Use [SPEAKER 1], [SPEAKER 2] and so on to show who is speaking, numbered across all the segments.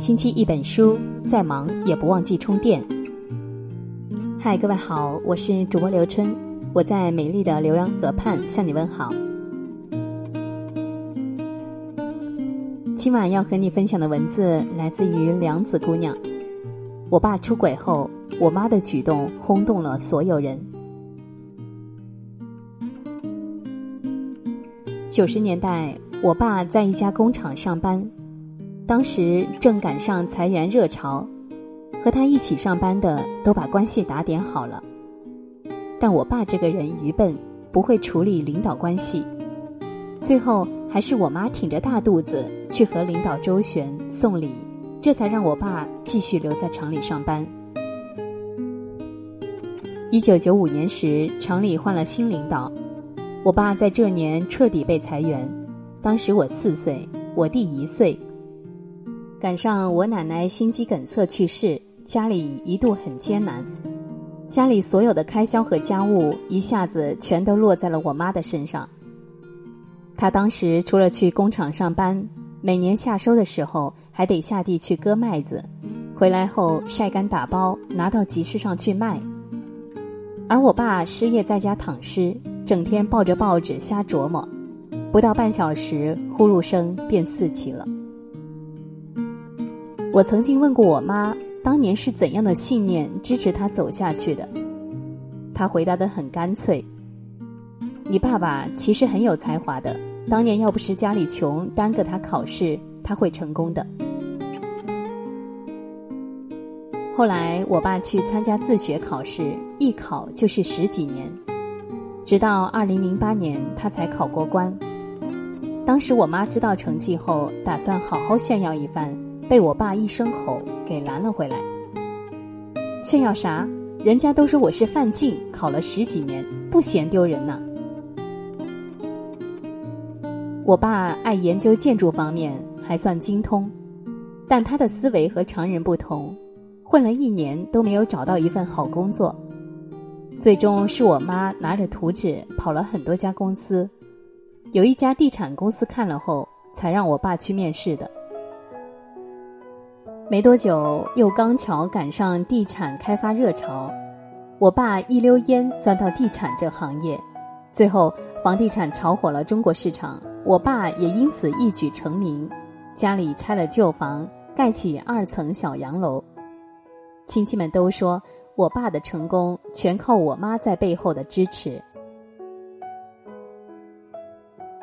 [SPEAKER 1] 星期一本书，再忙也不忘记充电。嗨，各位好，我是主播刘春，我在美丽的浏阳河畔向你问好。今晚要和你分享的文字来自于梁子姑娘。我爸出轨后，我妈的举动轰动了所有人。九十年代，我爸在一家工厂上班。当时正赶上裁员热潮，和他一起上班的都把关系打点好了。但我爸这个人愚笨，不会处理领导关系，最后还是我妈挺着大肚子去和领导周旋送礼，这才让我爸继续留在厂里上班。一九九五年时，厂里换了新领导，我爸在这年彻底被裁员。当时我四岁，我弟一岁。赶上我奶奶心肌梗塞去世，家里一度很艰难，家里所有的开销和家务一下子全都落在了我妈的身上。她当时除了去工厂上班，每年夏收的时候还得下地去割麦子，回来后晒干打包拿到集市上去卖。而我爸失业在家躺尸，整天抱着报纸瞎琢磨，不到半小时呼噜声便四起了。我曾经问过我妈，当年是怎样的信念支持她走下去的？她回答的很干脆：“你爸爸其实很有才华的，当年要不是家里穷耽搁他考试，他会成功的。”后来我爸去参加自学考试，一考就是十几年，直到二零零八年他才考过关。当时我妈知道成绩后，打算好好炫耀一番。被我爸一声吼给拦了回来。炫耀啥？人家都说我是范进，考了十几年，不嫌丢人呢。我爸爱研究建筑方面，还算精通，但他的思维和常人不同，混了一年都没有找到一份好工作。最终是我妈拿着图纸跑了很多家公司，有一家地产公司看了后，才让我爸去面试的。没多久，又刚巧赶上地产开发热潮，我爸一溜烟钻到地产这行业，最后房地产炒火了中国市场，我爸也因此一举成名，家里拆了旧房，盖起二层小洋楼。亲戚们都说我爸的成功全靠我妈在背后的支持。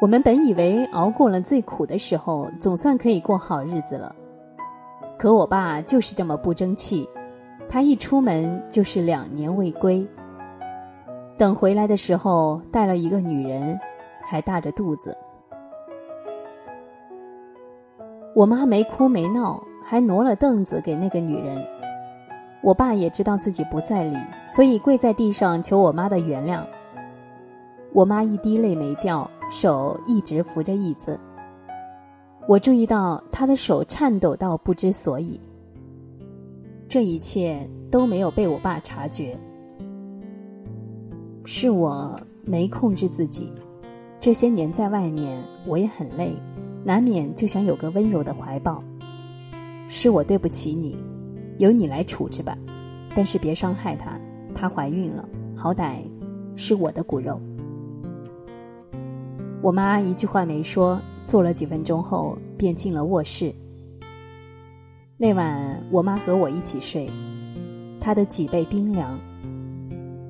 [SPEAKER 1] 我们本以为熬过了最苦的时候，总算可以过好日子了。可我爸就是这么不争气，他一出门就是两年未归。等回来的时候，带了一个女人，还大着肚子。我妈没哭没闹，还挪了凳子给那个女人。我爸也知道自己不在理，所以跪在地上求我妈的原谅。我妈一滴泪没掉，手一直扶着椅子。我注意到他的手颤抖到不知所以，这一切都没有被我爸察觉，是我没控制自己。这些年在外面，我也很累，难免就想有个温柔的怀抱。是我对不起你，由你来处置吧，但是别伤害她，她怀孕了，好歹是我的骨肉。我妈一句话没说。坐了几分钟后，便进了卧室。那晚，我妈和我一起睡，她的脊背冰凉。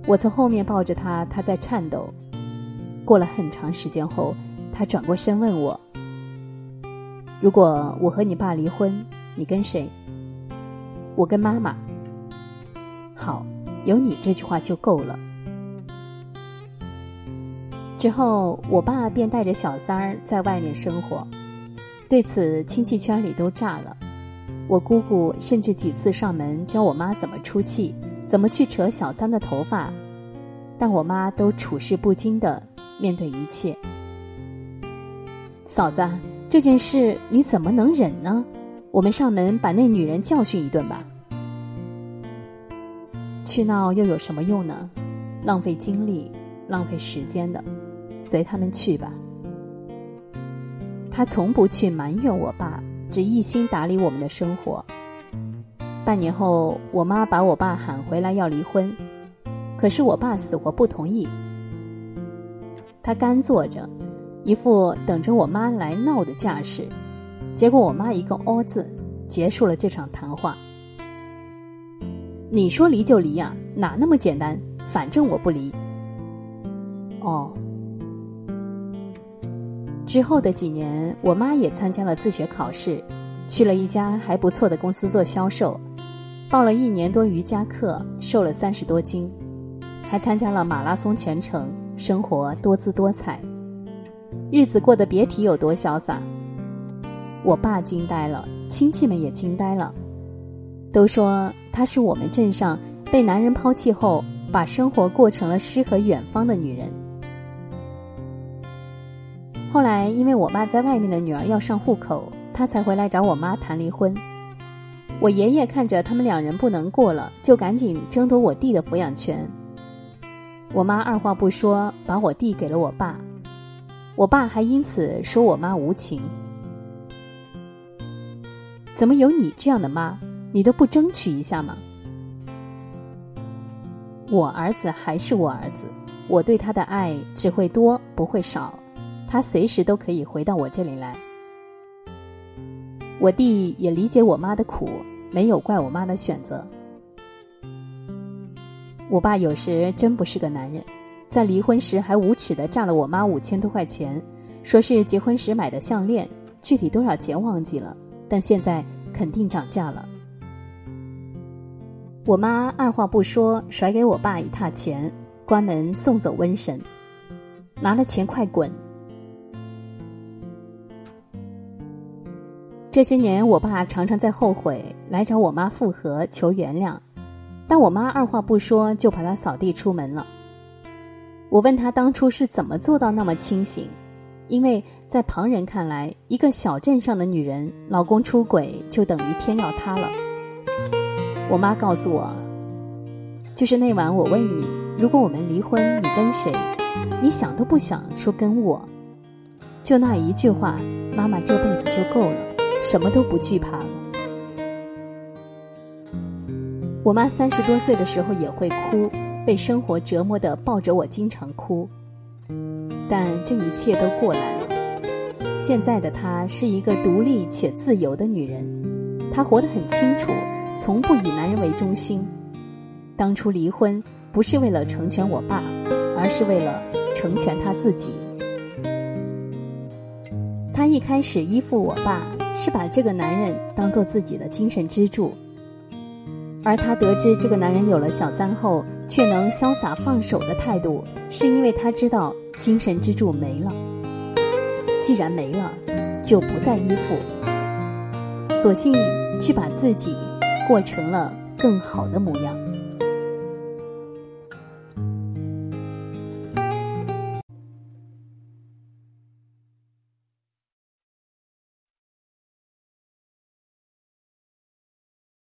[SPEAKER 1] 我从后面抱着她，她在颤抖。过了很长时间后，她转过身问我：“如果我和你爸离婚，你跟谁？”我跟妈妈。好，有你这句话就够了。之后，我爸便带着小三儿在外面生活，对此亲戚圈里都炸了。我姑姑甚至几次上门教我妈怎么出气，怎么去扯小三的头发，但我妈都处事不惊的面对一切。嫂子，这件事你怎么能忍呢？我们上门把那女人教训一顿吧。去闹又有什么用呢？浪费精力，浪费时间的。随他们去吧。他从不去埋怨我爸，只一心打理我们的生活。半年后，我妈把我爸喊回来要离婚，可是我爸死活不同意。他干坐着，一副等着我妈来闹的架势。结果我妈一个“哦”字，结束了这场谈话。你说离就离呀，哪那么简单？反正我不离。哦。之后的几年，我妈也参加了自学考试，去了一家还不错的公司做销售，报了一年多瑜伽课，瘦了三十多斤，还参加了马拉松全程，生活多姿多彩，日子过得别提有多潇洒。我爸惊呆了，亲戚们也惊呆了，都说她是我们镇上被男人抛弃后，把生活过成了诗和远方的女人。后来，因为我爸在外面的女儿要上户口，他才回来找我妈谈离婚。我爷爷看着他们两人不能过了，就赶紧争夺我弟的抚养权。我妈二话不说，把我弟给了我爸，我爸还因此说我妈无情。怎么有你这样的妈？你都不争取一下吗？我儿子还是我儿子，我对他的爱只会多不会少，他随时都可以回到我这里来。我弟也理解我妈的苦，没有怪我妈的选择。我爸有时真不是个男人，在离婚时还无耻的诈了我妈五千多块钱，说是结婚时买的项链，具体多少钱忘记了。但现在肯定涨价了。我妈二话不说，甩给我爸一沓钱，关门送走瘟神，拿了钱快滚。这些年，我爸常常在后悔，来找我妈复合求原谅，但我妈二话不说就把他扫地出门了。我问他当初是怎么做到那么清醒。因为在旁人看来，一个小镇上的女人，老公出轨就等于天要塌了。我妈告诉我，就是那晚我问你，如果我们离婚，你跟谁？你想都不想说跟我，就那一句话，妈妈这辈子就够了，什么都不惧怕了。我妈三十多岁的时候也会哭，被生活折磨的抱着我经常哭。但这一切都过来了。现在的她是一个独立且自由的女人，她活得很清楚，从不以男人为中心。当初离婚不是为了成全我爸，而是为了成全她自己。她一开始依附我爸，是把这个男人当做自己的精神支柱。而她得知这个男人有了小三后，却能潇洒放手的态度，是因为她知道。精神支柱没了，既然没了，就不再依附，索性去把自己过成了更好的模样。